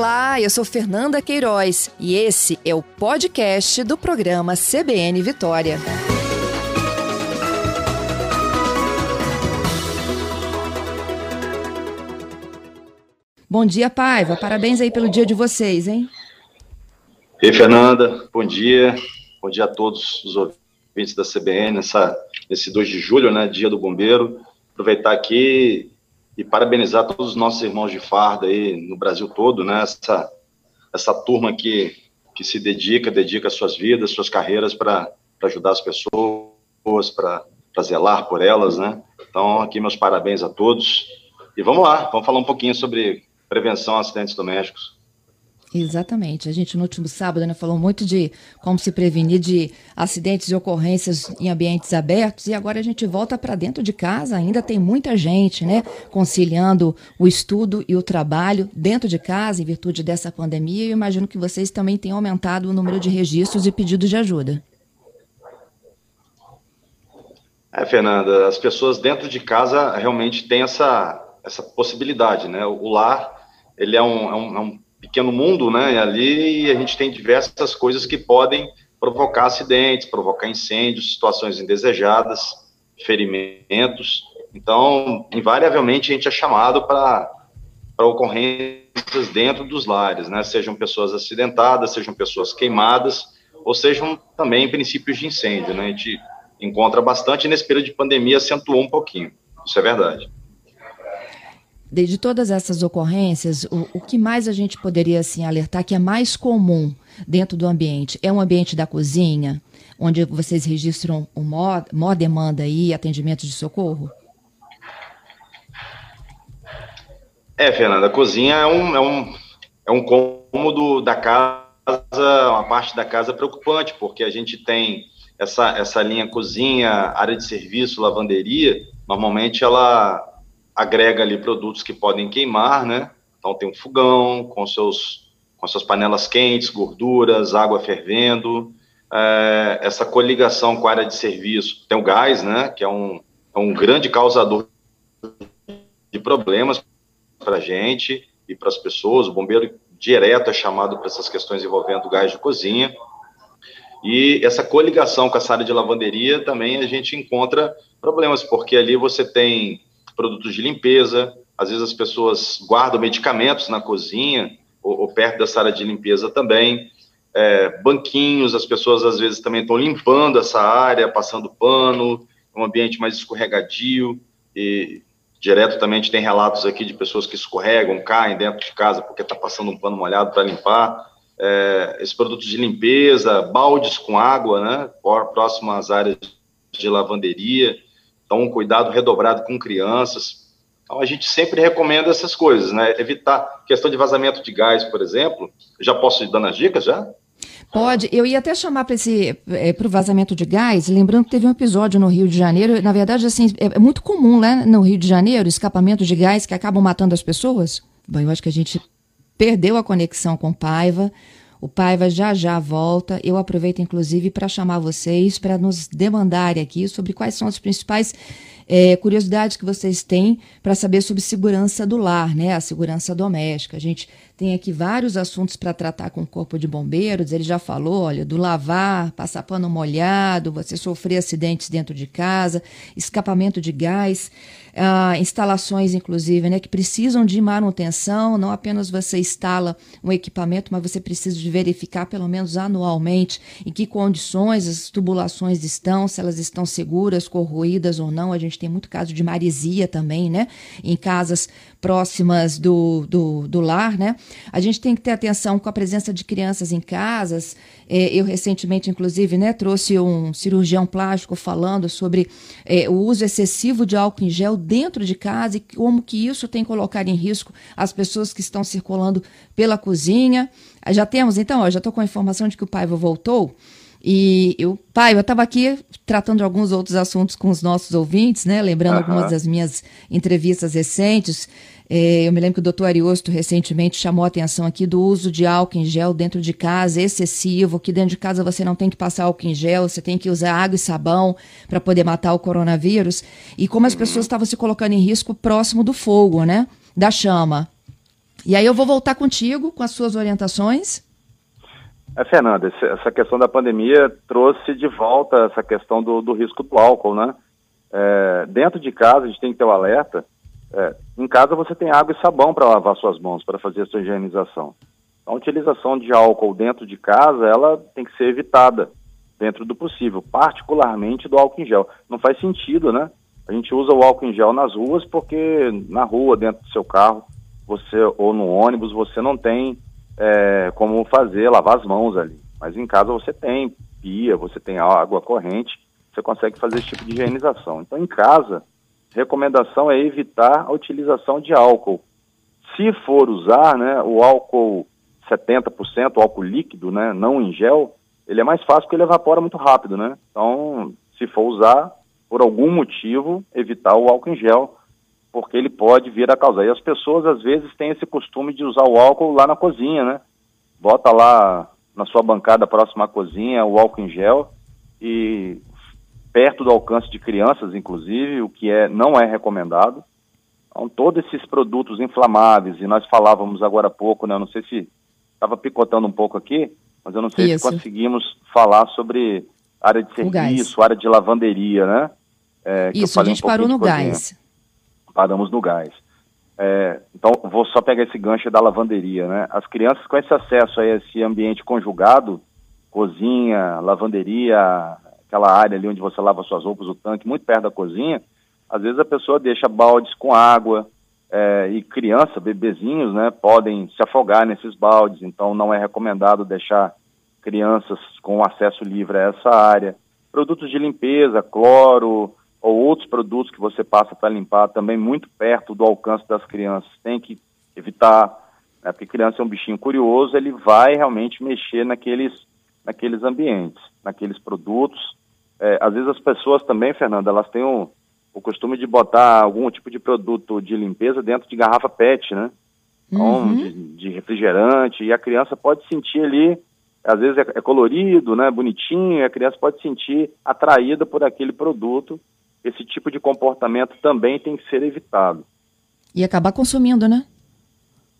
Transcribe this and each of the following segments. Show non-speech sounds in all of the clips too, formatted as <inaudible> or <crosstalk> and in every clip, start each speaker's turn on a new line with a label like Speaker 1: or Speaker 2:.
Speaker 1: Olá, eu sou Fernanda Queiroz e esse é o podcast do programa CBN Vitória. Bom dia, Paiva. Parabéns aí pelo dia de vocês, hein?
Speaker 2: Ei, Fernanda. Bom dia. Bom dia a todos os ouvintes da CBN nessa, nesse 2 de julho, né, dia do bombeiro. Aproveitar aqui e parabenizar todos os nossos irmãos de farda aí no Brasil todo, né, essa, essa turma que, que se dedica, dedica suas vidas, suas carreiras para ajudar as pessoas, para zelar por elas, né. Então, aqui meus parabéns a todos. E vamos lá, vamos falar um pouquinho sobre prevenção a acidentes domésticos.
Speaker 1: Exatamente. A gente no último sábado né, falou muito de como se prevenir de acidentes e ocorrências em ambientes abertos e agora a gente volta para dentro de casa. Ainda tem muita gente, né, conciliando o estudo e o trabalho dentro de casa em virtude dessa pandemia. E imagino que vocês também tenham aumentado o número de registros e pedidos de ajuda.
Speaker 2: É, Fernanda, as pessoas dentro de casa realmente têm essa, essa possibilidade, né? O lar ele é um, é um, é um pequeno mundo, né? E ali a gente tem diversas coisas que podem provocar acidentes, provocar incêndios, situações indesejadas, ferimentos. Então, invariavelmente a gente é chamado para ocorrências dentro dos lares, né? Sejam pessoas acidentadas, sejam pessoas queimadas, ou sejam também princípios de incêndio, né? A gente encontra bastante nesse período de pandemia acentuou um pouquinho. Isso é verdade
Speaker 1: de todas essas ocorrências, o, o, que mais a gente poderia assim alertar que é mais comum dentro do ambiente? É um ambiente da cozinha, onde vocês registram o maior, demanda aí, atendimento de socorro?
Speaker 2: É, Fernanda, a cozinha é um, é um, é um cômodo da casa, uma parte da casa preocupante, porque a gente tem essa, essa linha cozinha, área de serviço, lavanderia, normalmente ela agrega ali produtos que podem queimar, né? Então tem um fogão com seus com suas panelas quentes, gorduras, água fervendo, é, essa coligação com a área de serviço. Tem o gás, né? Que é um, é um grande causador de problemas para a gente e para as pessoas. O bombeiro direto é chamado para essas questões envolvendo gás de cozinha. E essa coligação com essa área de lavanderia também a gente encontra problemas, porque ali você tem produtos de limpeza, às vezes as pessoas guardam medicamentos na cozinha ou, ou perto dessa área de limpeza também. É, banquinhos, as pessoas às vezes também estão limpando essa área, passando pano, um ambiente mais escorregadio e direto também tem relatos aqui de pessoas que escorregam, caem dentro de casa porque está passando um pano molhado para limpar. É, esses produtos de limpeza, baldes com água, né, próximo às áreas de lavanderia. Então, um cuidado redobrado com crianças. Então, a gente sempre recomenda essas coisas, né? Evitar questão de vazamento de gás, por exemplo. Já posso ir dando as dicas já?
Speaker 1: Pode. Eu ia até chamar para esse é, para o vazamento de gás, lembrando que teve um episódio no Rio de Janeiro. Na verdade, assim, é, é muito comum, né, no Rio de Janeiro, escapamento de gás que acabam matando as pessoas. Bom, eu acho que a gente perdeu a conexão com Paiva. O Paiva já já volta. Eu aproveito, inclusive, para chamar vocês para nos demandarem aqui sobre quais são as principais é, curiosidades que vocês têm para saber sobre segurança do lar, né? A segurança doméstica. A gente tem aqui vários assuntos para tratar com o Corpo de Bombeiros. Ele já falou, olha, do lavar, passar pano molhado, você sofrer acidentes dentro de casa, escapamento de gás, ah, instalações, inclusive, né, que precisam de manutenção. Não apenas você instala um equipamento, mas você precisa de verificar pelo menos anualmente em que condições as tubulações estão, se elas estão seguras, corroídas ou não. A gente tem muito caso de maresia também, né? Em casas próximas do, do, do lar, né? A gente tem que ter atenção com a presença de crianças em casas. É, eu recentemente, inclusive, né, trouxe um cirurgião plástico falando sobre é, o uso excessivo de álcool em gel dentro de casa e como que isso tem colocado em risco as pessoas que estão circulando pela cozinha. Já temos, então, ó, já estou com a informação de que o Paiva voltou. E eu, pai, eu estava aqui tratando de alguns outros assuntos com os nossos ouvintes, né? Lembrando uhum. algumas das minhas entrevistas recentes. É, eu me lembro que o doutor Ariosto recentemente chamou a atenção aqui do uso de álcool em gel dentro de casa, excessivo, que dentro de casa você não tem que passar álcool em gel, você tem que usar água e sabão para poder matar o coronavírus. E como as pessoas estavam se colocando em risco próximo do fogo, né? Da chama. E aí eu vou voltar contigo com as suas orientações.
Speaker 2: É, Fernanda, essa questão da pandemia trouxe de volta essa questão do, do risco do álcool, né? É, dentro de casa, a gente tem que ter o um alerta. É, em casa você tem água e sabão para lavar suas mãos, para fazer a sua higienização. A utilização de álcool dentro de casa, ela tem que ser evitada dentro do possível, particularmente do álcool em gel. Não faz sentido, né? A gente usa o álcool em gel nas ruas porque na rua, dentro do seu carro, você ou no ônibus, você não tem é, como fazer, lavar as mãos ali. Mas em casa você tem pia, você tem água corrente, você consegue fazer esse tipo de higienização. Então, em casa, recomendação é evitar a utilização de álcool. Se for usar, né, o álcool 70%, o álcool líquido, né, não em gel, ele é mais fácil porque ele evapora muito rápido, né? Então, se for usar, por algum motivo, evitar o álcool em gel, porque ele pode vir a causar. E as pessoas, às vezes, têm esse costume de usar o álcool lá na cozinha, né? Bota lá na sua bancada próxima à cozinha o álcool em gel e perto do alcance de crianças, inclusive, o que é, não é recomendado. Então, todos esses produtos inflamáveis, e nós falávamos agora há pouco, né? Eu não sei se estava picotando um pouco aqui, mas eu não sei Isso. se conseguimos falar sobre área de serviço, área de lavanderia, né?
Speaker 1: É, Isso, a gente um parou no gás
Speaker 2: paramos no gás. É, então, vou só pegar esse gancho da lavanderia, né? As crianças com esse acesso a esse ambiente conjugado, cozinha, lavanderia, aquela área ali onde você lava suas roupas, o tanque, muito perto da cozinha, às vezes a pessoa deixa baldes com água, é, e criança, bebezinhos, né, podem se afogar nesses baldes, então não é recomendado deixar crianças com acesso livre a essa área. Produtos de limpeza, cloro, ou outros produtos que você passa para limpar também muito perto do alcance das crianças. Tem que evitar, né, porque criança é um bichinho curioso, ele vai realmente mexer naqueles, naqueles ambientes, naqueles produtos. É, às vezes as pessoas também, Fernanda, elas têm o, o costume de botar algum tipo de produto de limpeza dentro de garrafa PET, né? Então, uhum. de, de, refrigerante, e a criança pode sentir ali, às vezes é, é colorido, né, bonitinho, e a criança pode sentir atraída por aquele produto esse tipo de comportamento também tem que ser evitado.
Speaker 1: E acabar consumindo, né?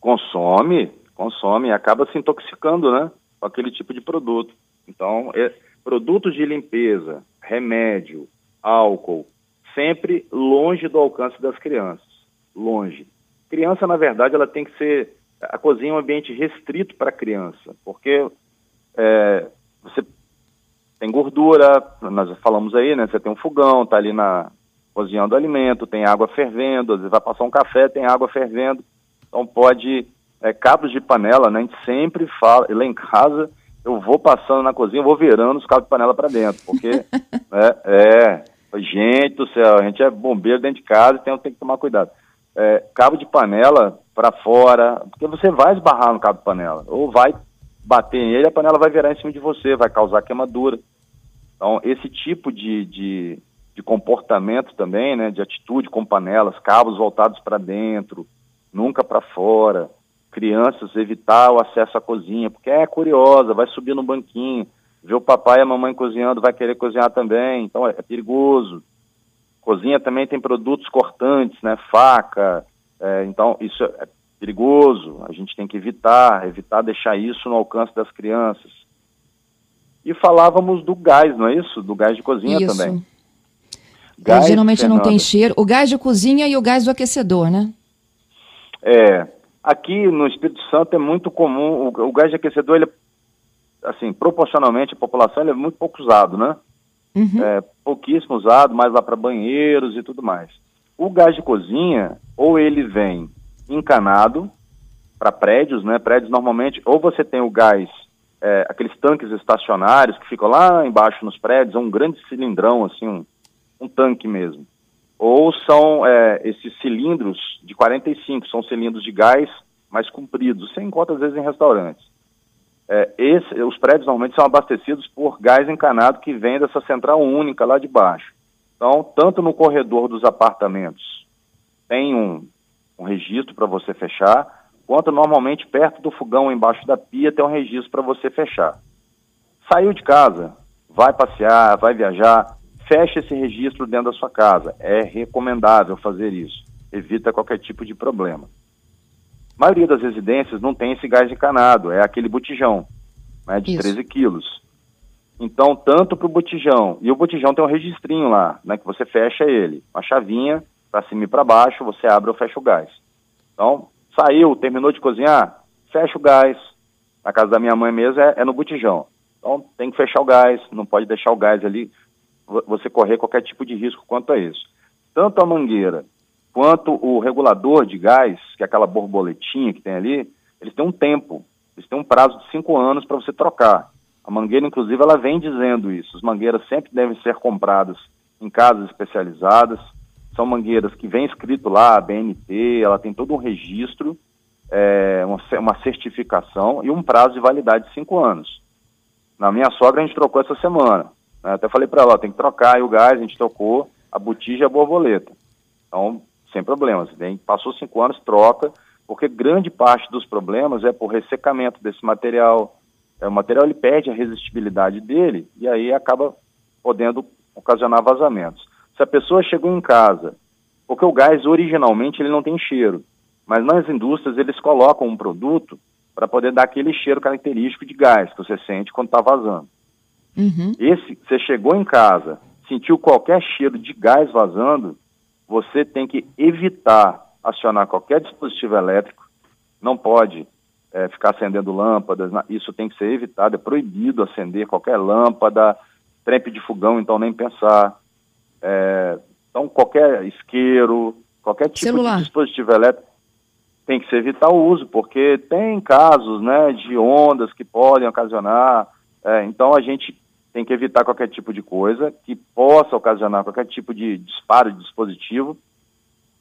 Speaker 2: Consome, consome acaba se intoxicando, né? Com aquele tipo de produto. Então, é, produtos de limpeza, remédio, álcool, sempre longe do alcance das crianças. Longe. Criança, na verdade, ela tem que ser. A cozinha é um ambiente restrito para a criança, porque é, você tem gordura, nós falamos aí, né? Você tem um fogão, tá ali na cozinhando alimento, tem água fervendo, às vezes vai passar um café, tem água fervendo. Então pode é, cabos de panela, né? A gente sempre fala, lá em casa eu vou passando na cozinha, vou virando os cabos de panela para dentro, porque <laughs> é, é, gente do céu, a gente é bombeiro dentro de casa, então tem que tomar cuidado. É, cabo de panela para fora, porque você vai esbarrar no cabo de panela, ou vai bater nele, a panela vai virar em cima de você, vai causar queimadura. Então, esse tipo de, de, de comportamento também, né, de atitude com panelas, cabos voltados para dentro, nunca para fora, crianças evitar o acesso à cozinha, porque é curiosa, vai subir no banquinho, vê o papai e a mamãe cozinhando, vai querer cozinhar também, então é, é perigoso. Cozinha também tem produtos cortantes, né, faca, é, então isso é perigoso, a gente tem que evitar, evitar deixar isso no alcance das crianças. E falávamos do gás, não é isso? Do gás de cozinha isso. também.
Speaker 1: Gás, geralmente Fernanda. não tem cheiro. O gás de cozinha e o gás do aquecedor, né?
Speaker 2: É. Aqui no Espírito Santo é muito comum, o, o gás de aquecedor, ele é, assim, proporcionalmente a população, ele é muito pouco usado, né? Uhum. É, pouquíssimo usado, mais lá para banheiros e tudo mais. O gás de cozinha, ou ele vem encanado para prédios, né? Prédios normalmente, ou você tem o gás, é, aqueles tanques estacionários que ficam lá embaixo nos prédios, é um grande cilindrão, assim, um, um tanque mesmo. Ou são é, esses cilindros de 45, são cilindros de gás mais compridos, você encontra às vezes em restaurantes. É, esse, os prédios normalmente são abastecidos por gás encanado que vem dessa central única lá de baixo. Então, tanto no corredor dos apartamentos tem um, um registro para você fechar, quanto normalmente perto do fogão, embaixo da pia, tem um registro para você fechar. Saiu de casa, vai passear, vai viajar, feche esse registro dentro da sua casa. É recomendável fazer isso. Evita qualquer tipo de problema. A maioria das residências não tem esse gás encanado, é aquele botijão, né, de Isso. 13 quilos. Então, tanto para o botijão, e o botijão tem um registrinho lá, né, que você fecha ele, uma chavinha, para cima e para baixo, você abre ou fecha o gás. Então, saiu, terminou de cozinhar, fecha o gás. Na casa da minha mãe mesmo é, é no botijão. Então, tem que fechar o gás, não pode deixar o gás ali, você correr qualquer tipo de risco quanto a isso. Tanto a mangueira quanto o regulador de gás, que é aquela borboletinha que tem ali, eles têm um tempo, eles têm um prazo de cinco anos para você trocar. A mangueira, inclusive, ela vem dizendo isso. As mangueiras sempre devem ser compradas em casas especializadas, são mangueiras que vem escrito lá, a BNT, ela tem todo um registro, é, uma, certificação e um prazo de validade de cinco anos. Na minha sogra a gente trocou essa semana. Né? Até falei para ela, tem que trocar o gás, a gente trocou a botija e a borboleta. Então, sem problemas. Passou cinco anos, troca, porque grande parte dos problemas é por ressecamento desse material. É, o material ele perde a resistibilidade dele e aí acaba podendo ocasionar vazamentos. Se a pessoa chegou em casa, porque o gás originalmente ele não tem cheiro, mas nas indústrias eles colocam um produto para poder dar aquele cheiro característico de gás que você sente quando está vazando. Uhum. Esse, você chegou em casa, sentiu qualquer cheiro de gás vazando, você tem que evitar acionar qualquer dispositivo elétrico, não pode é, ficar acendendo lâmpadas, isso tem que ser evitado, é proibido acender qualquer lâmpada, trempe de fogão, então nem pensar. É, então, qualquer isqueiro, qualquer tipo Celular. de dispositivo elétrico tem que se evitar o uso, porque tem casos né, de ondas que podem ocasionar. É, então, a gente tem que evitar qualquer tipo de coisa que possa ocasionar qualquer tipo de disparo de dispositivo,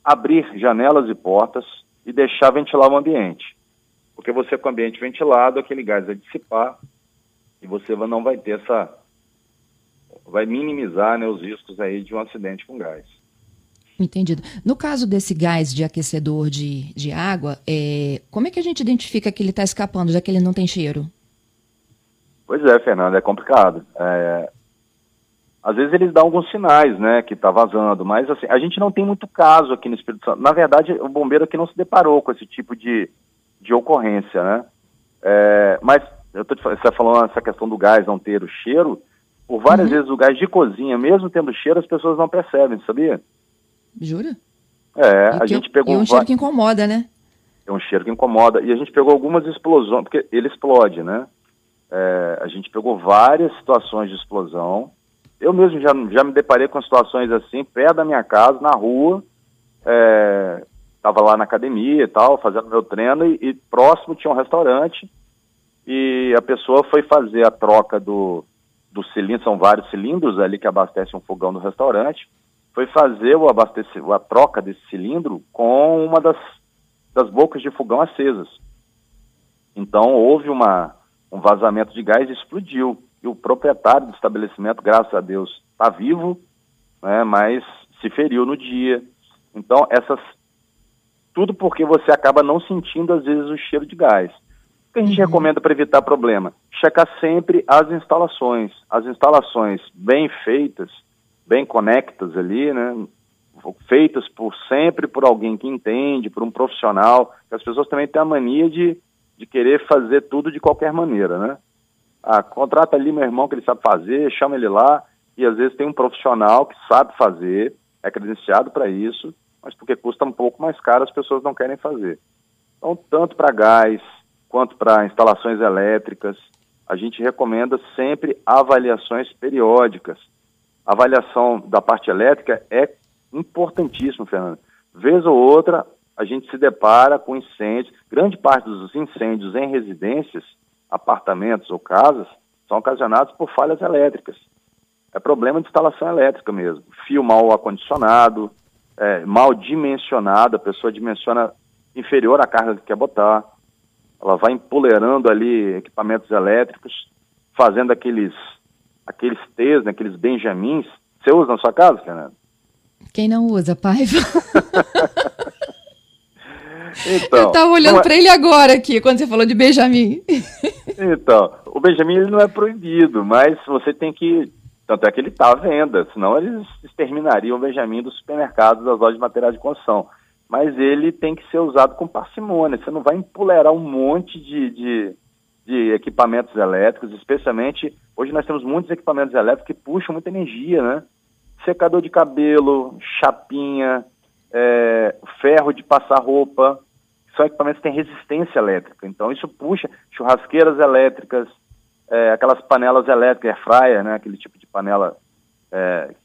Speaker 2: abrir janelas e portas e deixar ventilar o ambiente. Porque você com o ambiente ventilado, aquele gás vai dissipar e você não vai ter essa vai minimizar né, os riscos aí de um acidente com gás.
Speaker 1: Entendido. No caso desse gás de aquecedor de, de água, é, como é que a gente identifica que ele está escapando, já que ele não tem cheiro?
Speaker 2: Pois é, Fernando, é complicado. É, às vezes eles dão alguns sinais, né, que está vazando, mas assim, a gente não tem muito caso aqui no Espírito Santo. Na verdade, o bombeiro aqui não se deparou com esse tipo de, de ocorrência, né? É, mas eu tô te, você está falando essa questão do gás não ter o cheiro, por várias uhum. vezes o gás de cozinha, mesmo tendo cheiro, as pessoas não percebem, sabia?
Speaker 1: Jura?
Speaker 2: É, e a gente pegou.
Speaker 1: É um cheiro que incomoda, né?
Speaker 2: É um cheiro que incomoda. E a gente pegou algumas explosões, porque ele explode, né? É, a gente pegou várias situações de explosão. Eu mesmo já, já me deparei com situações assim, perto da minha casa, na rua. Estava é, lá na academia e tal, fazendo meu treino, e, e próximo tinha um restaurante. E a pessoa foi fazer a troca do, do cilindro, são vários cilindros ali que abastecem um fogão do restaurante, foi fazer o abastecimento, a troca desse cilindro com uma das, das bocas de fogão acesas. Então houve uma, um vazamento de gás e explodiu. E o proprietário do estabelecimento, graças a Deus, está vivo, né, mas se feriu no dia. Então, essas. Tudo porque você acaba não sentindo, às vezes, o cheiro de gás. O que a gente uhum. recomenda para evitar problema? Checar sempre as instalações. As instalações bem feitas, bem conectas ali, né? Feitas por sempre por alguém que entende, por um profissional. As pessoas também têm a mania de, de querer fazer tudo de qualquer maneira, né? Ah, contrata ali meu irmão que ele sabe fazer, chama ele lá, e às vezes tem um profissional que sabe fazer, é credenciado para isso, mas porque custa um pouco mais caro, as pessoas não querem fazer. Então, tanto para gás, quanto para instalações elétricas, a gente recomenda sempre avaliações periódicas. A avaliação da parte elétrica é importantíssimo, Fernando. Vez ou outra, a gente se depara com incêndios. Grande parte dos incêndios em residências, apartamentos ou casas, são ocasionados por falhas elétricas. É problema de instalação elétrica mesmo. Fio mal acondicionado, é, mal dimensionado, a pessoa dimensiona inferior à carga que quer botar ela vai empolerando ali equipamentos elétricos, fazendo aqueles aqueles T's, né, aqueles benjamins. Você usa na sua casa, Fernando?
Speaker 1: Quem não usa, Paiva? <laughs> então, Eu estava olhando é... para ele agora aqui, quando você falou de Benjamin. <laughs>
Speaker 2: então, o Benjamin ele não é proibido, mas você tem que... Tanto é que ele está à venda, senão eles exterminariam o Benjamin dos supermercados, das lojas de materiais de construção. Mas ele tem que ser usado com parcimônia. Você não vai empolerar um monte de, de, de equipamentos elétricos, especialmente hoje nós temos muitos equipamentos elétricos que puxam muita energia, né? Secador de cabelo, chapinha, é, ferro de passar roupa, são equipamentos que têm resistência elétrica. Então isso puxa churrasqueiras elétricas, é, aquelas panelas elétricas, air fryer, né? Aquele tipo de panela é,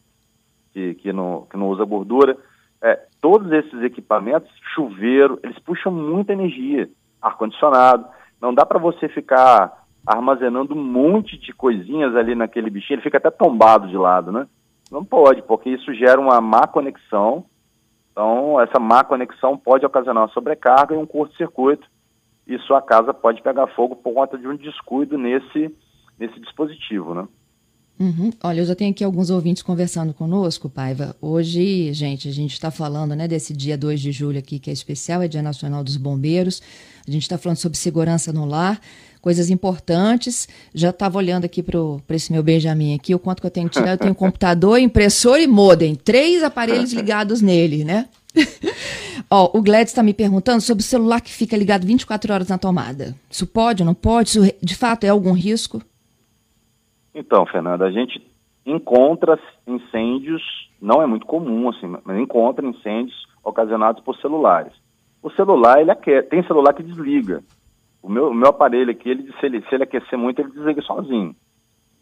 Speaker 2: que, que, não, que não usa gordura é, todos esses equipamentos, chuveiro, eles puxam muita energia, ar-condicionado. Não dá para você ficar armazenando um monte de coisinhas ali naquele bichinho, ele fica até tombado de lado, né? Não pode, porque isso gera uma má conexão. Então, essa má conexão pode ocasionar uma sobrecarga e um curto-circuito. E sua casa pode pegar fogo por conta de um descuido nesse, nesse dispositivo, né?
Speaker 1: Uhum. Olha, eu já tenho aqui alguns ouvintes conversando conosco, Paiva. Hoje, gente, a gente está falando né, desse dia 2 de julho aqui, que é especial, é Dia Nacional dos Bombeiros. A gente está falando sobre segurança no lar, coisas importantes. Já estava olhando aqui para esse meu Benjamin aqui, o quanto que eu tenho que tirar. Eu tenho computador, impressor e modem. Três aparelhos <laughs> ligados nele, né? <laughs> Ó, o Gladys está me perguntando sobre o celular que fica ligado 24 horas na tomada. Isso pode, não pode? Isso de fato é algum risco?
Speaker 2: Então, Fernanda, a gente encontra incêndios, não é muito comum assim, mas encontra incêndios ocasionados por celulares. O celular, ele aquece, tem celular que desliga. O meu, o meu aparelho aqui, ele, se, ele, se ele aquecer muito, ele desliga sozinho,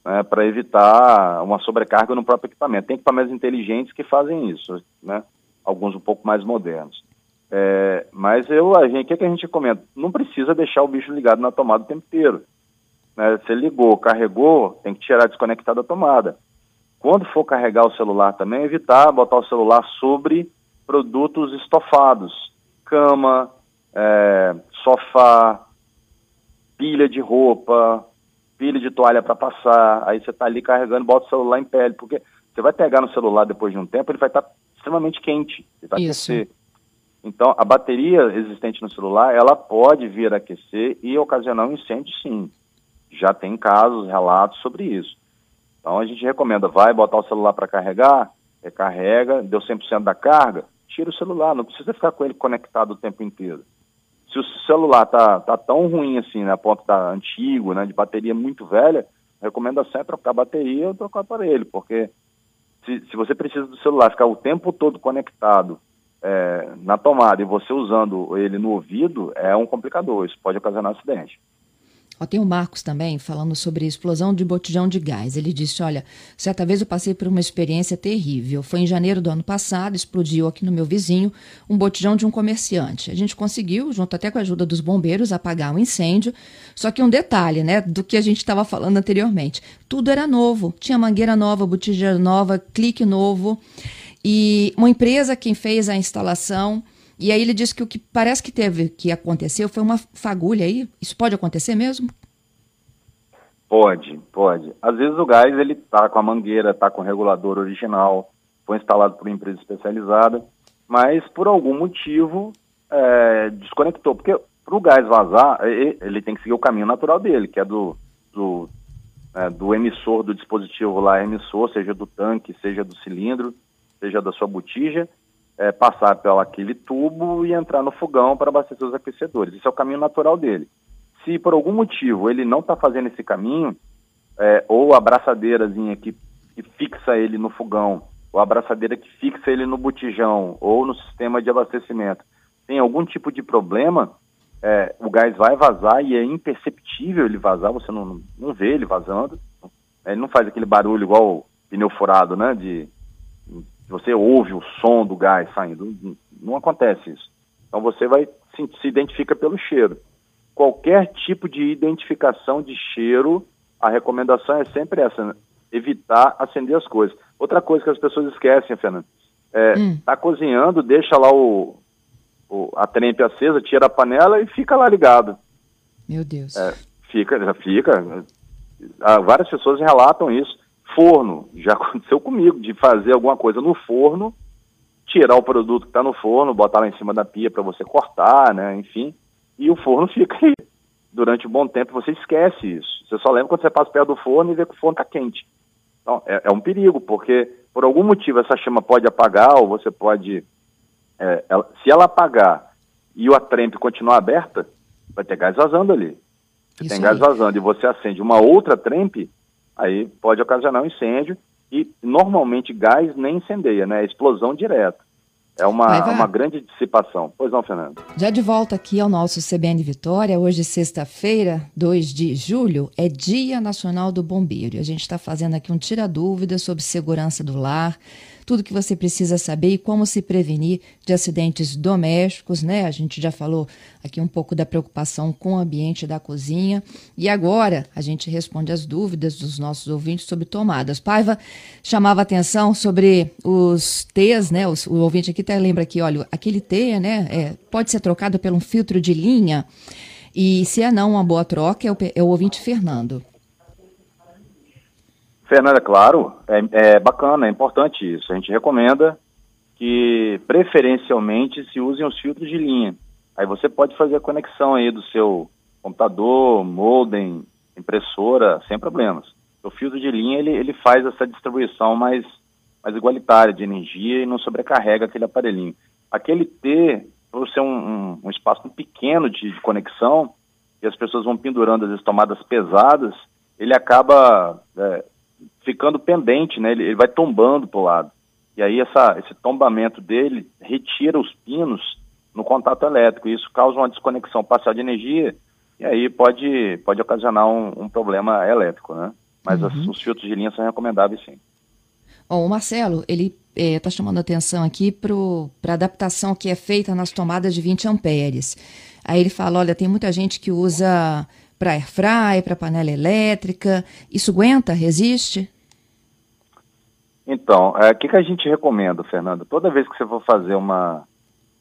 Speaker 2: né, para evitar uma sobrecarga no próprio equipamento. Tem equipamentos inteligentes que fazem isso, né, alguns um pouco mais modernos. É, mas eu, a gente, o que, é que a gente comenta? Não precisa deixar o bicho ligado na tomada o tempo inteiro. Né? Você ligou, carregou, tem que tirar desconectado a tomada. Quando for carregar o celular também, evitar botar o celular sobre produtos estofados, cama, é, sofá, pilha de roupa, pilha de toalha para passar. Aí você está ali carregando, bota o celular em pele, porque você vai pegar no celular depois de um tempo, ele vai estar tá extremamente quente, ele vai Isso. aquecer. Então, a bateria existente no celular, ela pode vir a aquecer e ocasionar um incêndio, sim já tem casos, relatos sobre isso. Então a gente recomenda, vai botar o celular para carregar, recarrega, deu 100% da carga, tira o celular, não precisa ficar com ele conectado o tempo inteiro. Se o celular tá, tá tão ruim assim, né, a ponto tá antigo, né, de bateria muito velha, recomendo sempre trocar a bateria ou trocar o aparelho, porque se, se você precisa do celular ficar o tempo todo conectado é, na tomada e você usando ele no ouvido, é um complicador, isso pode ocasionar acidente.
Speaker 1: Ó, tem o Marcos também falando sobre explosão de botijão de gás. Ele disse: Olha, certa vez eu passei por uma experiência terrível. Foi em janeiro do ano passado, explodiu aqui no meu vizinho um botijão de um comerciante. A gente conseguiu, junto até com a ajuda dos bombeiros, apagar o um incêndio. Só que um detalhe, né, do que a gente estava falando anteriormente: tudo era novo. Tinha mangueira nova, botijão nova, clique novo. E uma empresa quem fez a instalação e aí ele disse que o que parece que teve que aconteceu foi uma fagulha aí. Isso pode acontecer mesmo?
Speaker 2: Pode, pode. Às vezes o gás ele tá com a mangueira, tá com o regulador original, foi instalado por uma empresa especializada, mas por algum motivo é, desconectou. Porque para o gás vazar, ele tem que seguir o caminho natural dele, que é do, do, é, do emissor do dispositivo lá, emissor, seja do tanque, seja do cilindro, seja da sua botija, é, passar pelo aquele tubo e entrar no fogão para abastecer os aquecedores. Esse é o caminho natural dele. Se por algum motivo ele não está fazendo esse caminho, é, ou a abraçadeirazinha que, que fixa ele no fogão, ou a abraçadeira que fixa ele no botijão, ou no sistema de abastecimento, tem algum tipo de problema, é, o gás vai vazar e é imperceptível ele vazar, você não, não vê ele vazando. Ele não faz aquele barulho igual pneu furado, né? De, você ouve o som do gás saindo. Não acontece isso. Então você vai se, se identifica pelo cheiro. Qualquer tipo de identificação de cheiro, a recomendação é sempre essa, né? evitar acender as coisas. Outra coisa que as pessoas esquecem, Fernando, é, hum. tá cozinhando, deixa lá o, o, a trempe acesa, tira a panela e fica lá ligado.
Speaker 1: Meu Deus.
Speaker 2: É, fica, já fica. Ah, várias pessoas relatam isso forno. Já <laughs> aconteceu comigo, de fazer alguma coisa no forno, tirar o produto que está no forno, botar lá em cima da pia para você cortar, né? Enfim, e o forno <laughs> fica aí. Durante um bom tempo você esquece isso. Você só lembra quando você passa perto do forno e vê que o forno está quente. Então, é, é, um perigo, porque por algum motivo essa chama pode apagar ou você pode é, ela, se ela apagar e a trempe continuar aberta, vai ter gás vazando ali. Se Isso tem gás vazando e você acende uma outra trempe, aí pode ocasionar um incêndio e normalmente gás nem incendeia, né? É explosão direta. É uma, uma grande dissipação. Pois não, Fernando?
Speaker 1: Já de volta aqui ao nosso CBN Vitória, hoje, sexta-feira, 2 de julho, é Dia Nacional do Bombeiro. A gente está fazendo aqui um tira-dúvida sobre segurança do lar, tudo que você precisa saber e como se prevenir de acidentes domésticos, né? A gente já falou aqui um pouco da preocupação com o ambiente da cozinha. E agora a gente responde as dúvidas dos nossos ouvintes sobre tomadas. Paiva chamava atenção sobre os T's, né? O, o ouvinte aqui até lembra que, olha, aquele T, né, é, pode ser trocado por um filtro de linha. E se é não uma boa troca, é o, é o ouvinte Fernando.
Speaker 2: Fernanda, claro, é, é bacana, é importante isso. A gente recomenda que preferencialmente se usem os filtros de linha. Aí você pode fazer a conexão aí do seu computador, modem, impressora, sem problemas. O filtro de linha ele, ele faz essa distribuição mais, mais igualitária de energia e não sobrecarrega aquele aparelhinho. Aquele T, por ser um, um, um espaço pequeno de, de, conexão, e as pessoas vão pendurando as tomadas pesadas, ele acaba é, ficando pendente, né? Ele, ele vai tombando para o lado. E aí essa, esse tombamento dele retira os pinos no contato elétrico. E isso causa uma desconexão parcial de energia e aí pode, pode ocasionar um, um problema elétrico, né? Mas uhum. as, os filtros de linha são recomendáveis sim.
Speaker 1: Oh, o Marcelo, ele está é, chamando atenção aqui para a adaptação que é feita nas tomadas de 20 amperes. Aí ele fala, olha, tem muita gente que usa para air fry, para panela elétrica. Isso aguenta, resiste?
Speaker 2: Então, é, o é, que, que a gente recomenda, Fernando? Toda vez que você for fazer uma,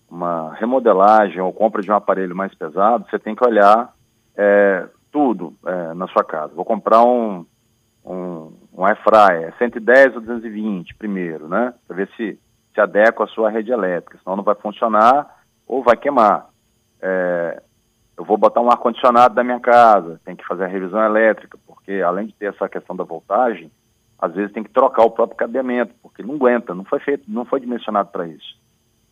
Speaker 2: uma remodelagem ou compra de um aparelho mais pesado, você tem que olhar é, tudo é, na sua casa. Vou comprar um, um, um air fryer, 110 ou 220 primeiro, né? Para ver se se adequa à sua rede elétrica, senão não vai funcionar ou vai queimar. É, eu vou botar um ar-condicionado na minha casa, tem que fazer a revisão elétrica, porque além de ter essa questão da voltagem, às vezes tem que trocar o próprio cabeamento, porque não aguenta, não foi feito, não foi dimensionado para isso.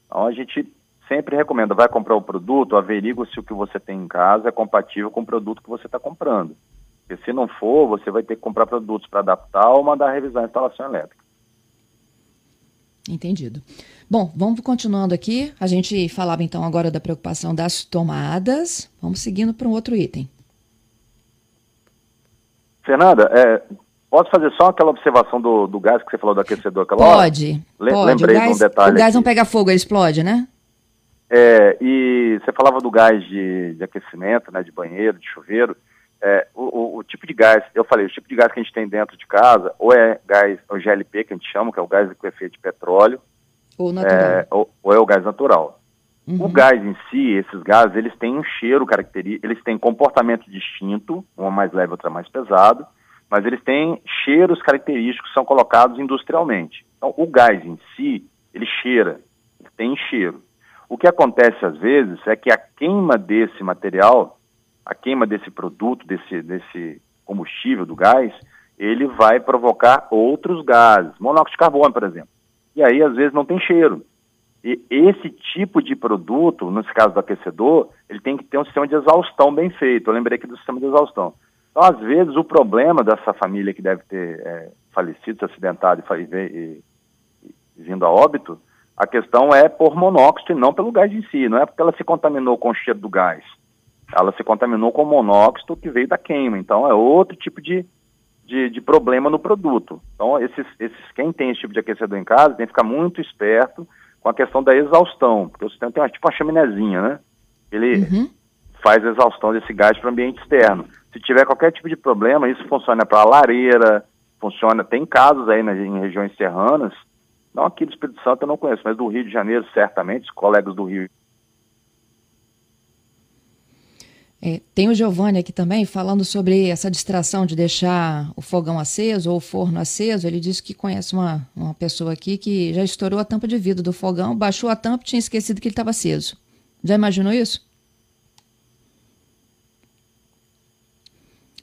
Speaker 2: Então a gente sempre recomenda, vai comprar o produto, averigua se o que você tem em casa é compatível com o produto que você está comprando. Porque se não for, você vai ter que comprar produtos para adaptar ou mandar revisar a instalação elétrica.
Speaker 1: Entendido. Bom, vamos continuando aqui. A gente falava então agora da preocupação das tomadas. Vamos seguindo para um outro item.
Speaker 2: Fernanda, é, posso fazer só aquela observação do, do gás que você falou do aquecedor aquela
Speaker 1: pode,
Speaker 2: hora?
Speaker 1: pode.
Speaker 2: Lembrei
Speaker 1: gás,
Speaker 2: de um detalhe.
Speaker 1: O gás
Speaker 2: aqui.
Speaker 1: não pega fogo, ele explode, né?
Speaker 2: É, e você falava do gás de, de aquecimento, né, de banheiro, de chuveiro. É, o, o, o, tipo de gás, eu falei, o tipo de gás que a gente tem dentro de casa, ou é gás, o GLP que a gente chama, que é o gás com efeito de petróleo,
Speaker 1: ou, natural.
Speaker 2: É, ou, ou, é o gás natural. Uhum. O gás em si, esses gases, eles têm um cheiro característico, eles têm comportamento distinto, um mais leve, outro mais pesado, mas eles têm cheiros característicos que são colocados industrialmente. Então, o gás em si, ele cheira, ele tem cheiro. O que acontece às vezes é que a queima desse material a queima desse produto, desse, desse combustível, do gás, ele vai provocar outros gases, monóxido de carbono, por exemplo. E aí, às vezes, não tem cheiro. E esse tipo de produto, nesse caso do aquecedor, ele tem que ter um sistema de exaustão bem feito. Eu lembrei aqui do sistema de exaustão. Então, às vezes, o problema dessa família que deve ter é, falecido, se acidentado e, e, e, e vindo a óbito, a questão é por monóxido e não pelo gás em si. Não é porque ela se contaminou com o cheiro do gás ela se contaminou com monóxido que veio da queima. Então, é outro tipo de, de, de, problema no produto. Então, esses, esses, quem tem esse tipo de aquecedor em casa tem que ficar muito esperto com a questão da exaustão, porque o sistema tem uma, tipo uma chaminézinha, né? Ele uhum. faz a exaustão desse gás para o ambiente externo. Se tiver qualquer tipo de problema, isso funciona para lareira, funciona, tem casos aí nas, em regiões serranas, não aqui do Espírito Santo eu não conheço, mas do Rio de Janeiro, certamente, os colegas do Rio
Speaker 1: É, tem o Giovanni aqui também falando sobre essa distração de deixar o fogão aceso ou o forno aceso. Ele disse que conhece uma, uma pessoa aqui que já estourou a tampa de vidro do fogão, baixou a tampa e tinha esquecido que ele estava aceso. Já imaginou isso?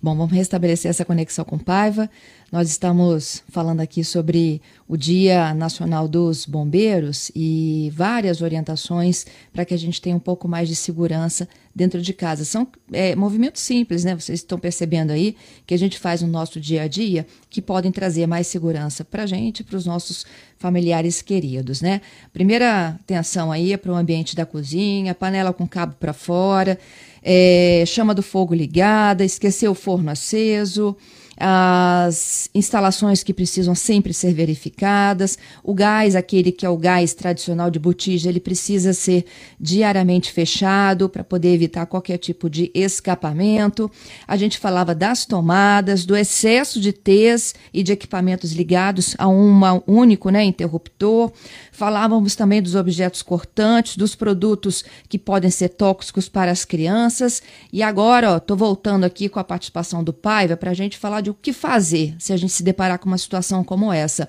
Speaker 1: Bom, vamos restabelecer essa conexão com Paiva. Nós estamos falando aqui sobre o Dia Nacional dos Bombeiros e várias orientações para que a gente tenha um pouco mais de segurança dentro de casa. São é, movimentos simples, né? Vocês estão percebendo aí que a gente faz no nosso dia a dia que podem trazer mais segurança para a gente para os nossos familiares queridos, né? Primeira atenção aí é para o ambiente da cozinha, panela com cabo para fora, é, chama do fogo ligada, esquecer o forno aceso as instalações que precisam sempre ser verificadas, o gás, aquele que é o gás tradicional de botija, ele precisa ser diariamente fechado para poder evitar qualquer tipo de escapamento. A gente falava das tomadas, do excesso de T's e de equipamentos ligados a um único né, interruptor. Falávamos também dos objetos cortantes, dos produtos que podem ser tóxicos para as crianças. E agora, estou voltando aqui com a participação do Paiva para a gente falar de o que fazer se a gente se deparar com uma situação como essa.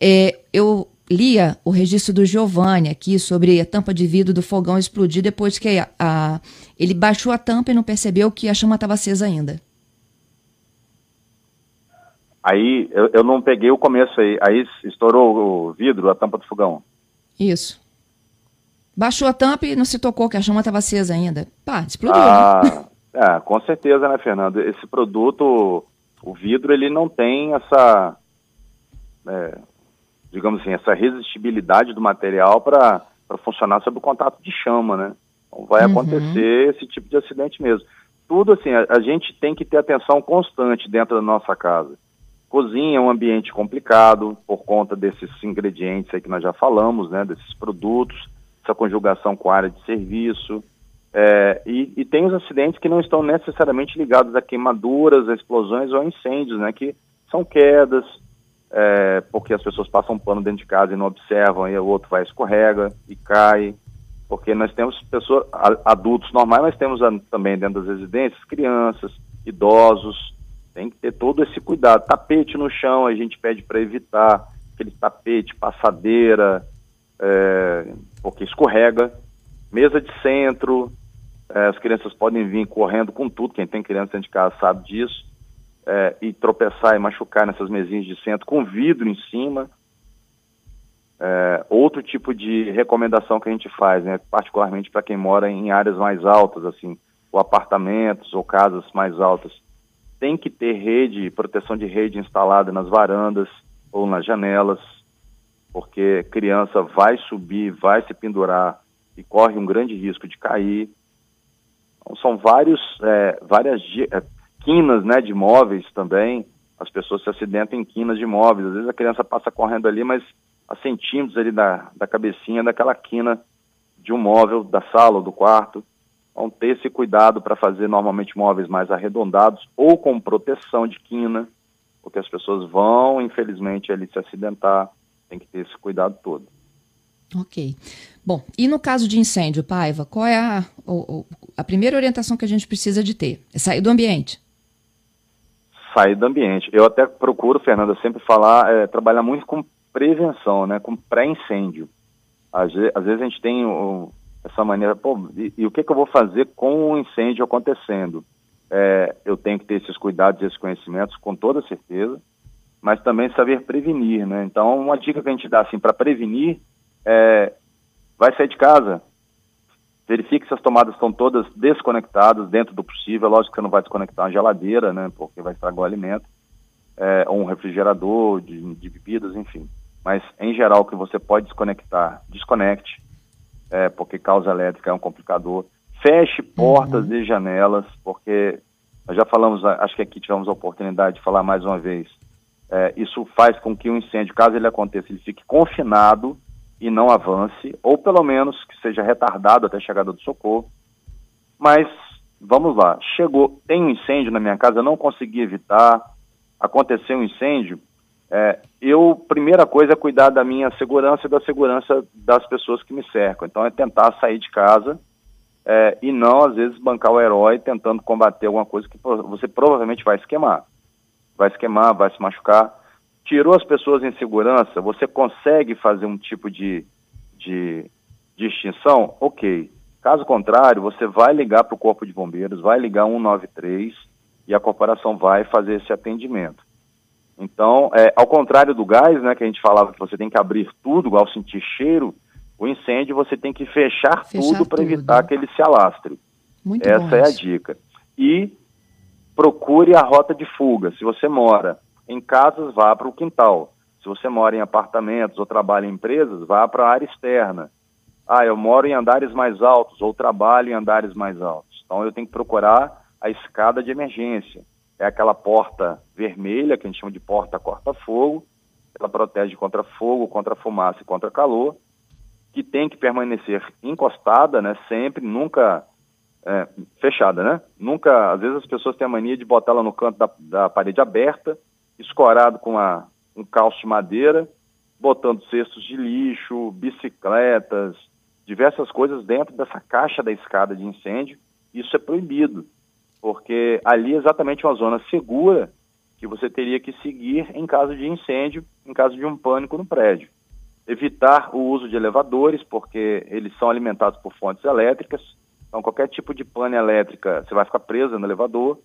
Speaker 1: É, eu lia o registro do Giovanni aqui sobre a tampa de vidro do fogão explodir depois que a, a, ele baixou a tampa e não percebeu que a chama estava acesa ainda.
Speaker 2: Aí eu, eu, não peguei o começo aí. Aí estourou o vidro, a tampa do fogão.
Speaker 1: Isso. Baixou a tampa e não se tocou que a chama estava acesa ainda. Pá, explodiu.
Speaker 2: Ah, <laughs> é, com certeza, né, Fernando? Esse produto, o vidro, ele não tem essa, é, digamos assim, essa resistibilidade do material para funcionar sob o contato de chama, né? Então vai uhum. acontecer esse tipo de acidente mesmo. Tudo assim, a, a gente tem que ter atenção constante dentro da nossa casa Cozinha é um ambiente complicado por conta desses ingredientes aí que nós já falamos, né, desses produtos, essa conjugação com a área de serviço. É, e, e, tem os acidentes que não estão necessariamente ligados a queimaduras, a explosões ou a incêndios, né, que são quedas, é, porque as pessoas passam pano dentro de casa e não observam, e o outro vai escorrega e cai. Porque nós temos pessoas, adultos normais, mas temos também dentro das residências crianças, idosos, tem que ter todo esse cuidado. Tapete no chão, a gente pede para evitar aquele tapete, passadeira, é, porque escorrega. Mesa de centro, as crianças podem vir correndo com tudo, quem tem criança dentro de casa sabe disso, é, e tropeçar e machucar nessas mesinhas de centro com vidro em cima. É, outro tipo de recomendação que a gente faz, né, particularmente para quem mora em áreas mais altas, assim, ou apartamentos ou casas mais altas, tem que ter rede, proteção de rede instalada nas varandas ou nas janelas, porque criança vai subir, vai se pendurar e corre um grande risco de cair. Então, são vários, é, várias é, quinas né, de móveis também. As pessoas se acidentam em quinas de móveis. Às vezes a criança passa correndo ali, mas a centímetros ali da, da cabecinha daquela quina de um móvel da sala ou do quarto vão ter esse cuidado para fazer normalmente móveis mais arredondados ou com proteção de quina, porque as pessoas vão, infelizmente, ali se acidentar, tem que ter esse cuidado todo.
Speaker 1: Ok. Bom, e no caso de incêndio, Paiva, qual é a, a primeira orientação que a gente precisa de ter? É sair do ambiente.
Speaker 2: Sair do ambiente. Eu até procuro, Fernanda, sempre falar, é, trabalhar muito com prevenção, né, com pré-incêndio. Às, às, vezes a gente tem o, essa maneira, pô, e, e, o que, que, eu vou fazer com o incêndio acontecendo? É, eu tenho que ter esses cuidados, esses conhecimentos, com toda certeza, mas também saber prevenir, né? Então, uma dica que a gente dá, assim, para prevenir é, vai sair de casa, verifique se as tomadas estão todas desconectadas dentro do possível, lógico que você não vai desconectar uma geladeira, né, porque vai estragar o alimento, é, ou um refrigerador de, de bebidas, enfim. Mas, em geral, que você pode desconectar, desconecte, é, porque causa elétrica é um complicador. Feche portas uhum. e janelas, porque nós já falamos, acho que aqui tivemos a oportunidade de falar mais uma vez. É, isso faz com que o um incêndio, caso ele aconteça, ele fique confinado e não avance, ou pelo menos que seja retardado até a chegada do socorro. Mas vamos lá, chegou, tem um incêndio na minha casa, eu não consegui evitar, aconteceu um incêndio, é, eu, primeira coisa é cuidar da minha segurança e da segurança das pessoas que me cercam. Então, é tentar sair de casa é, e não, às vezes, bancar o herói tentando combater alguma coisa que você provavelmente vai se queimar. Vai se queimar, vai se machucar. Tirou as pessoas em segurança, você consegue fazer um tipo de, de, de extinção? Ok. Caso contrário, você vai ligar para o Corpo de Bombeiros, vai ligar 193 e a corporação vai fazer esse atendimento. Então, é, ao contrário do gás, né, que a gente falava que você tem que abrir tudo, igual sentir cheiro, o incêndio você tem que fechar, fechar tudo para evitar que ele se alastre. Muito Essa é a dica. E procure a rota de fuga. Se você mora em casas, vá para o quintal. Se você mora em apartamentos ou trabalha em empresas, vá para a área externa. Ah, eu moro em andares mais altos ou trabalho em andares mais altos. Então eu tenho que procurar a escada de emergência. É aquela porta vermelha, que a gente chama de porta corta-fogo. Ela protege contra fogo, contra fumaça e contra calor, que tem que permanecer encostada, né? Sempre, nunca é, fechada, né? Nunca, às vezes as pessoas têm a mania de botar ela no canto da, da parede aberta, escorado com um calço de madeira, botando cestos de lixo, bicicletas, diversas coisas dentro dessa caixa da escada de incêndio. Isso é proibido, porque ali é exatamente uma zona segura que você teria que seguir em caso de incêndio, em caso de um pânico no prédio. Evitar o uso de elevadores, porque eles são alimentados por fontes elétricas, então, qualquer tipo de pane elétrica, você vai ficar preso no elevador,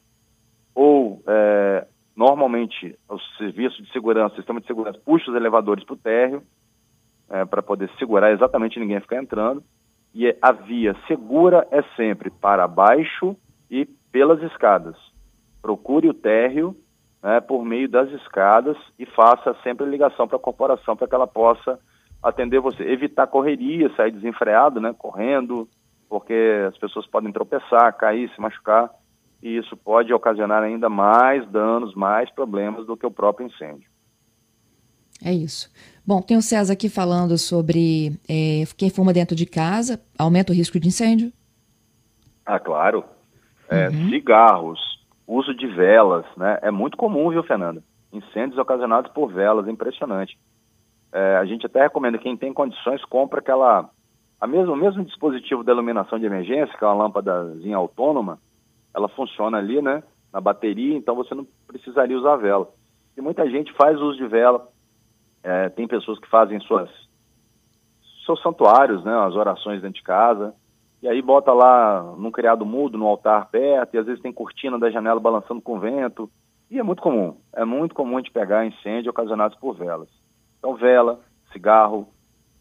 Speaker 2: ou é, normalmente os serviços de segurança, o sistema de segurança, puxa os elevadores para o térreo, é, para poder segurar exatamente ninguém ficar entrando. E a via segura é sempre para baixo e pelas escadas. Procure o térreo né, por meio das escadas e faça sempre ligação para a corporação para que ela possa atender você. Evitar correria, sair desenfreado, né, correndo, porque as pessoas podem tropeçar, cair, se machucar, e isso pode ocasionar ainda mais danos, mais problemas do que o próprio incêndio.
Speaker 1: É isso. Bom, tem o César aqui falando sobre é, quem fuma dentro de casa, aumenta o risco de incêndio?
Speaker 2: Ah, claro. É, uhum. Cigarros, uso de velas, né? É muito comum, viu, Fernanda? Incêndios ocasionados por velas, impressionante. É, a gente até recomenda quem tem condições, compra aquela a mesmo, o mesmo dispositivo de iluminação de emergência, que é uma lâmpadazinha autônoma, ela funciona ali, né, na bateria, então você não precisaria usar vela. E muita gente faz uso de vela, é, tem pessoas que fazem suas seus santuários, né, as orações dentro de casa, e aí bota lá num criado mudo, no altar perto, e às vezes tem cortina da janela balançando com vento, e é muito comum, é muito comum gente pegar incêndio ocasionados por velas. Então vela, cigarro,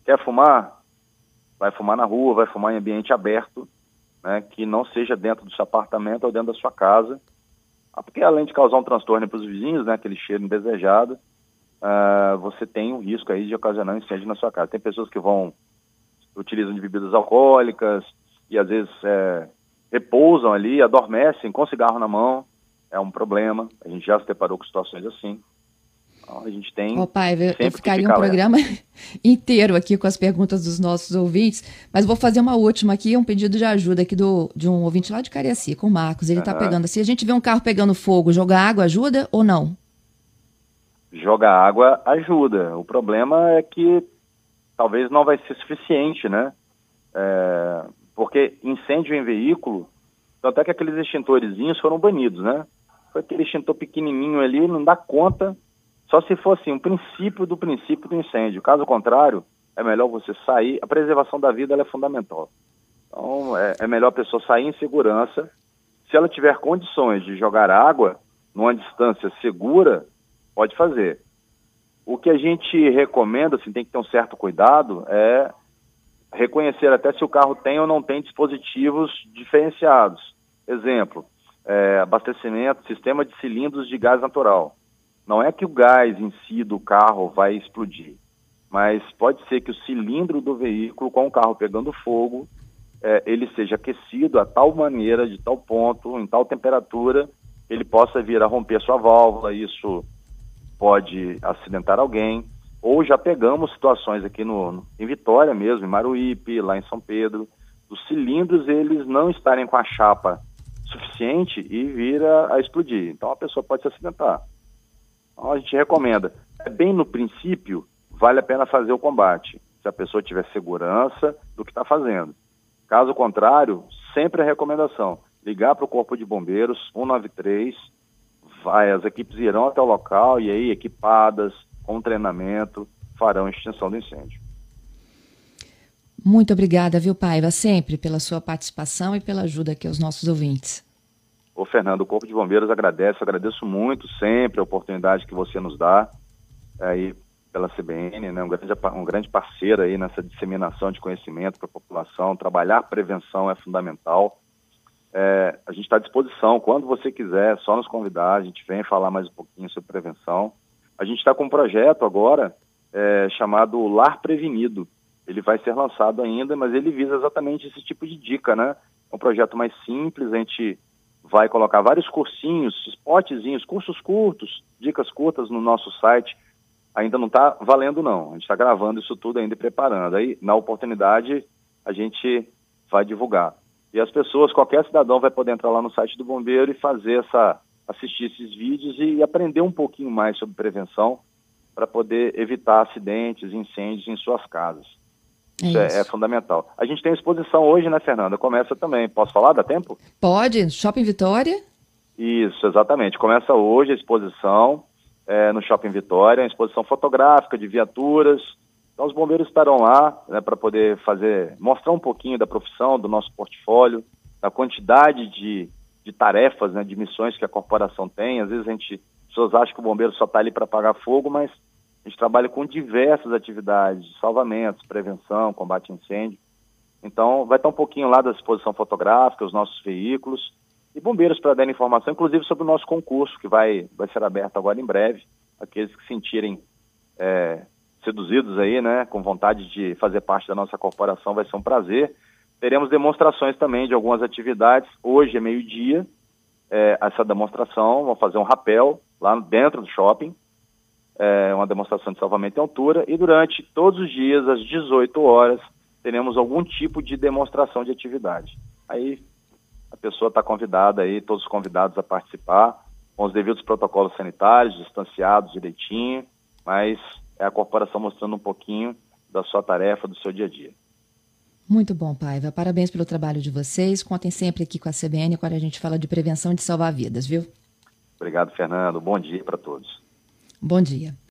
Speaker 2: quer fumar? vai fumar na rua, vai fumar em ambiente aberto, né, que não seja dentro do seu apartamento ou dentro da sua casa, porque além de causar um transtorno para os vizinhos, né, aquele cheiro indesejado, uh, você tem o risco aí de ocasionar um incêndio na sua casa. Tem pessoas que vão utilizam de bebidas alcoólicas e às vezes é, repousam ali, adormecem com cigarro na mão, é um problema. A gente já se deparou com situações assim. A gente tem.
Speaker 1: Ô, pai, eu, eu ficaria um programa <laughs> inteiro aqui com as perguntas dos nossos ouvintes, mas vou fazer uma última aqui, um pedido de ajuda aqui do, de um ouvinte lá de Cariacica, o Marcos. Ele está uhum. pegando. Se a gente vê um carro pegando fogo, jogar água ajuda ou não?
Speaker 2: Jogar água ajuda. O problema é que talvez não vai ser suficiente, né? É, porque incêndio em veículo, tanto é que aqueles extintorzinhos foram banidos, né? Foi aquele extintor pequenininho ali, não dá conta só se for assim, um princípio do princípio do incêndio. Caso contrário, é melhor você sair. A preservação da vida é fundamental. Então, é, é melhor a pessoa sair em segurança. Se ela tiver condições de jogar água numa distância segura, pode fazer. O que a gente recomenda, assim, tem que ter um certo cuidado, é reconhecer até se o carro tem ou não tem dispositivos diferenciados. Exemplo, é, abastecimento, sistema de cilindros de gás natural. Não é que o gás em si do carro vai explodir, mas pode ser que o cilindro do veículo, com o carro pegando fogo, é, ele seja aquecido a tal maneira, de tal ponto, em tal temperatura, ele possa vir a romper sua válvula, isso pode acidentar alguém. Ou já pegamos situações aqui no, em Vitória mesmo, em Maruípe, lá em São Pedro, dos cilindros eles não estarem com a chapa suficiente e vir a, a explodir. Então a pessoa pode se acidentar. A gente recomenda. É bem no princípio, vale a pena fazer o combate, se a pessoa tiver segurança do que está fazendo. Caso contrário, sempre a recomendação, ligar para o Corpo de Bombeiros 193, vai, as equipes irão até o local e aí, equipadas, com treinamento, farão extinção do incêndio.
Speaker 1: Muito obrigada, viu, Paiva, sempre pela sua participação e pela ajuda aqui aos nossos ouvintes.
Speaker 2: Ô, Fernando, o Corpo de Bombeiros agradece, agradeço muito sempre a oportunidade que você nos dá aí pela CBN, né, um grande, um grande parceiro aí nessa disseminação de conhecimento para a população. Trabalhar prevenção é fundamental. É, a gente está à disposição, quando você quiser, é só nos convidar, a gente vem falar mais um pouquinho sobre prevenção. A gente está com um projeto agora é, chamado Lar Prevenido. Ele vai ser lançado ainda, mas ele visa exatamente esse tipo de dica, né? É um projeto mais simples, a gente vai colocar vários cursinhos, spotzinhos, cursos curtos, dicas curtas no nosso site. Ainda não está valendo, não. A gente está gravando isso tudo ainda e preparando. Aí, na oportunidade, a gente vai divulgar. E as pessoas, qualquer cidadão vai poder entrar lá no site do Bombeiro e fazer essa, assistir esses vídeos e aprender um pouquinho mais sobre prevenção para poder evitar acidentes, incêndios em suas casas. É isso, é, é, fundamental. A gente tem exposição hoje, né, Fernanda? Começa também. Posso falar? Dá tempo?
Speaker 1: Pode. Shopping Vitória?
Speaker 2: Isso, exatamente. Começa hoje a exposição é, no Shopping Vitória, uma exposição fotográfica de viaturas. Então, os bombeiros estarão lá né, para poder fazer, mostrar um pouquinho da profissão, do nosso portfólio, da quantidade de, de tarefas, né, de missões que a corporação tem. Às vezes a gente, as pessoas acham que o bombeiro só está ali para apagar fogo, mas a gente trabalha com diversas atividades, salvamentos, prevenção, combate a incêndio. Então, vai estar um pouquinho lá da exposição fotográfica, os nossos veículos, e bombeiros para dar informação, inclusive sobre o nosso concurso, que vai, vai ser aberto agora em breve. Aqueles que sentirem é, seduzidos aí, né, com vontade de fazer parte da nossa corporação, vai ser um prazer. Teremos demonstrações também de algumas atividades. Hoje é meio-dia, é, essa demonstração, vamos fazer um rapel lá dentro do shopping, é, uma demonstração de salvamento em altura, e durante todos os dias, às 18 horas, teremos algum tipo de demonstração de atividade. Aí a pessoa está convidada aí, todos os convidados a participar, com os devidos protocolos sanitários, distanciados direitinho, mas é a corporação mostrando um pouquinho da sua tarefa, do seu dia a dia.
Speaker 1: Muito bom, Paiva. Parabéns pelo trabalho de vocês. Contem sempre aqui com a CBN quando a gente fala de prevenção de salvar vidas, viu?
Speaker 2: Obrigado, Fernando. Bom dia para todos.
Speaker 1: Bom dia.